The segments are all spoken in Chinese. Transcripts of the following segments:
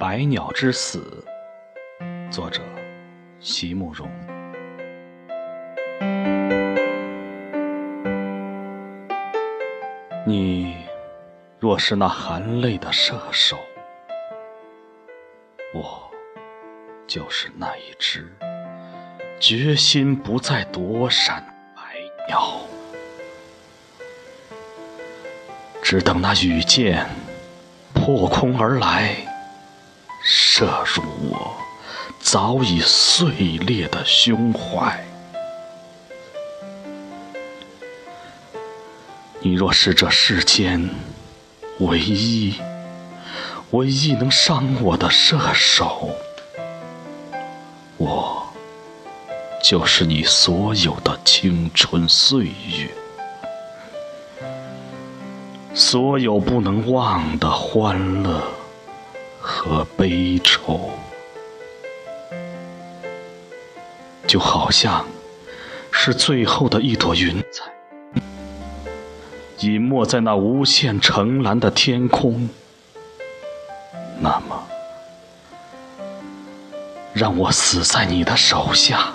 百鸟之死》，作者席慕容。你若是那含泪的射手，我就是那一只决心不再躲闪白鸟。只等那羽箭破空而来，射入我早已碎裂的胸怀。你若是这世间唯一、唯一能伤我的射手，我就是你所有的青春岁月。所有不能忘的欢乐和悲愁，就好像是最后的一朵云彩，隐没在那无限澄蓝的天空。那么，让我死在你的手下，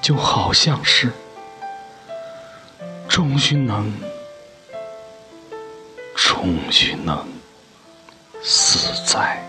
就好像是终于能。终于能死在